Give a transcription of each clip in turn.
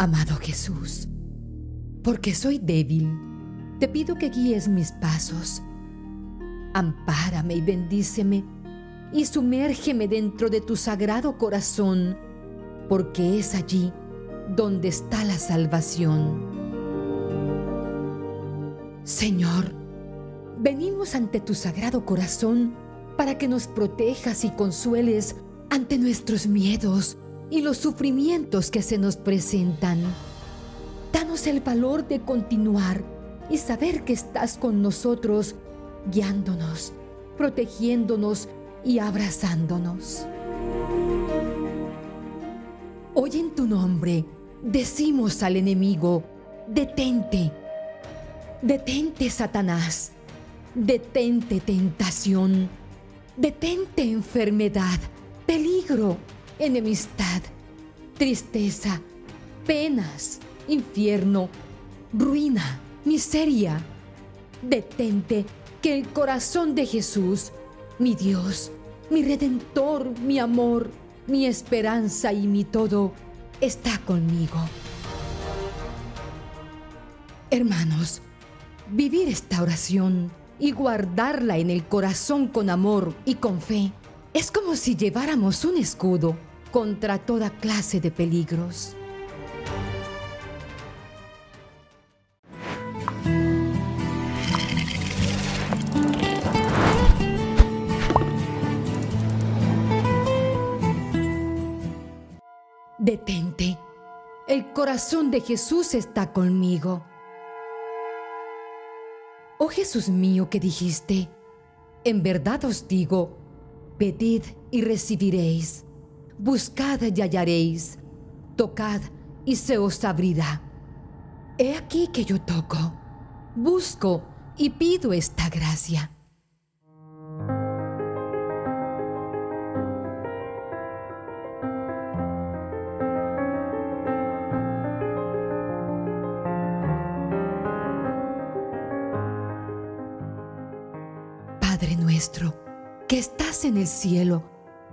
Amado Jesús, porque soy débil, te pido que guíes mis pasos. Ampárame y bendíceme y sumérgeme dentro de tu sagrado corazón, porque es allí donde está la salvación. Señor, venimos ante tu sagrado corazón para que nos protejas y consueles ante nuestros miedos y los sufrimientos que se nos presentan. Danos el valor de continuar y saber que estás con nosotros, guiándonos, protegiéndonos y abrazándonos. Hoy en tu nombre decimos al enemigo, detente, detente Satanás, detente tentación, detente enfermedad, peligro enemistad, tristeza, penas, infierno, ruina, miseria. Detente que el corazón de Jesús, mi Dios, mi redentor, mi amor, mi esperanza y mi todo, está conmigo. Hermanos, vivir esta oración y guardarla en el corazón con amor y con fe es como si lleváramos un escudo contra toda clase de peligros. Detente. El corazón de Jesús está conmigo. Oh Jesús mío que dijiste, en verdad os digo, pedid y recibiréis buscad y hallaréis, tocad y se os abrirá. He aquí que yo toco, busco y pido esta gracia. Padre nuestro, que estás en el cielo,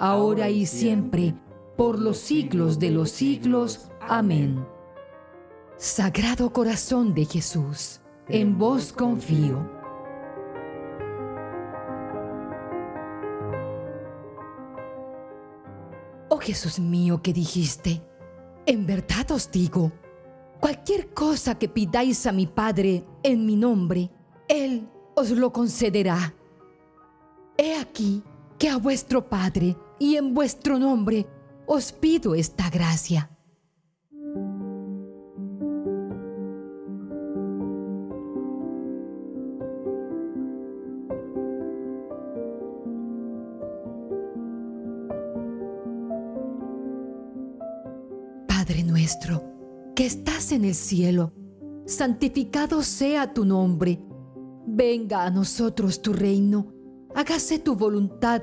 ahora y siempre, por los siglos de los siglos. Amén. Sagrado Corazón de Jesús, en vos confío. Oh Jesús mío que dijiste, en verdad os digo, cualquier cosa que pidáis a mi Padre en mi nombre, Él os lo concederá. He aquí que a vuestro Padre y en vuestro nombre os pido esta gracia. Padre nuestro, que estás en el cielo, santificado sea tu nombre. Venga a nosotros tu reino, hágase tu voluntad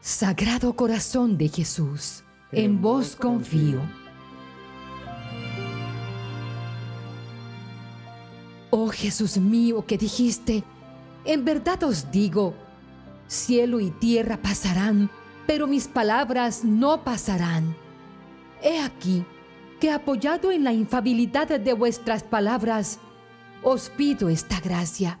Sagrado Corazón de Jesús, en vos confío. Oh Jesús mío que dijiste, en verdad os digo, cielo y tierra pasarán, pero mis palabras no pasarán. He aquí que apoyado en la infabilidad de vuestras palabras, os pido esta gracia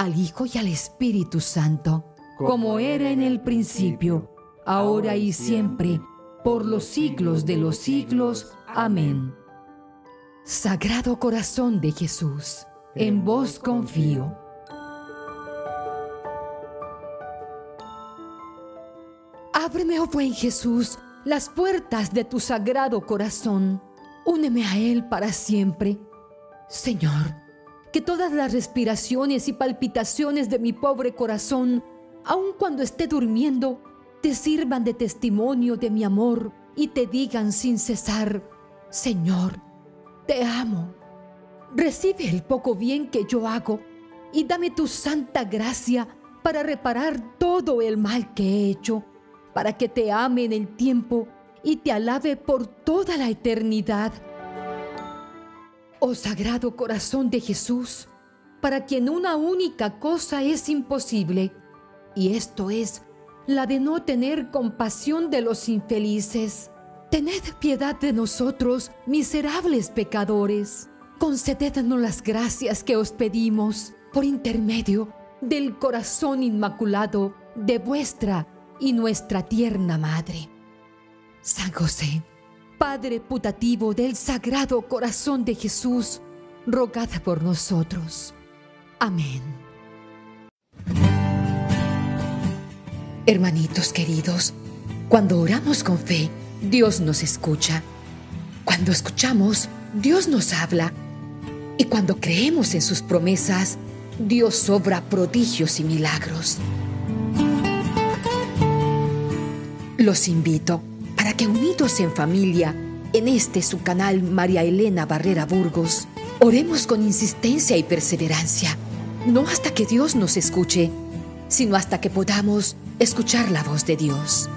al Hijo y al Espíritu Santo, como era en el principio, ahora y siempre, por los siglos de los siglos. Amén. Sagrado Corazón de Jesús, en vos confío. Ábreme, oh buen Jesús, las puertas de tu sagrado corazón. Úneme a Él para siempre. Señor, que todas las respiraciones y palpitaciones de mi pobre corazón, aun cuando esté durmiendo, te sirvan de testimonio de mi amor y te digan sin cesar, Señor, te amo. Recibe el poco bien que yo hago y dame tu santa gracia para reparar todo el mal que he hecho, para que te ame en el tiempo y te alabe por toda la eternidad. Oh Sagrado Corazón de Jesús, para quien una única cosa es imposible, y esto es la de no tener compasión de los infelices. Tened piedad de nosotros, miserables pecadores. Concedednos las gracias que os pedimos por intermedio del corazón inmaculado de vuestra y nuestra tierna Madre. San José, Padre putativo del Sagrado Corazón de Jesús, rogad por nosotros. Amén. Hermanitos queridos, cuando oramos con fe, Dios nos escucha. Cuando escuchamos, Dios nos habla. Y cuando creemos en sus promesas, Dios obra prodigios y milagros. Los invito para que unidos en familia, en este su canal María Elena Barrera Burgos, oremos con insistencia y perseverancia, no hasta que Dios nos escuche, sino hasta que podamos escuchar la voz de Dios.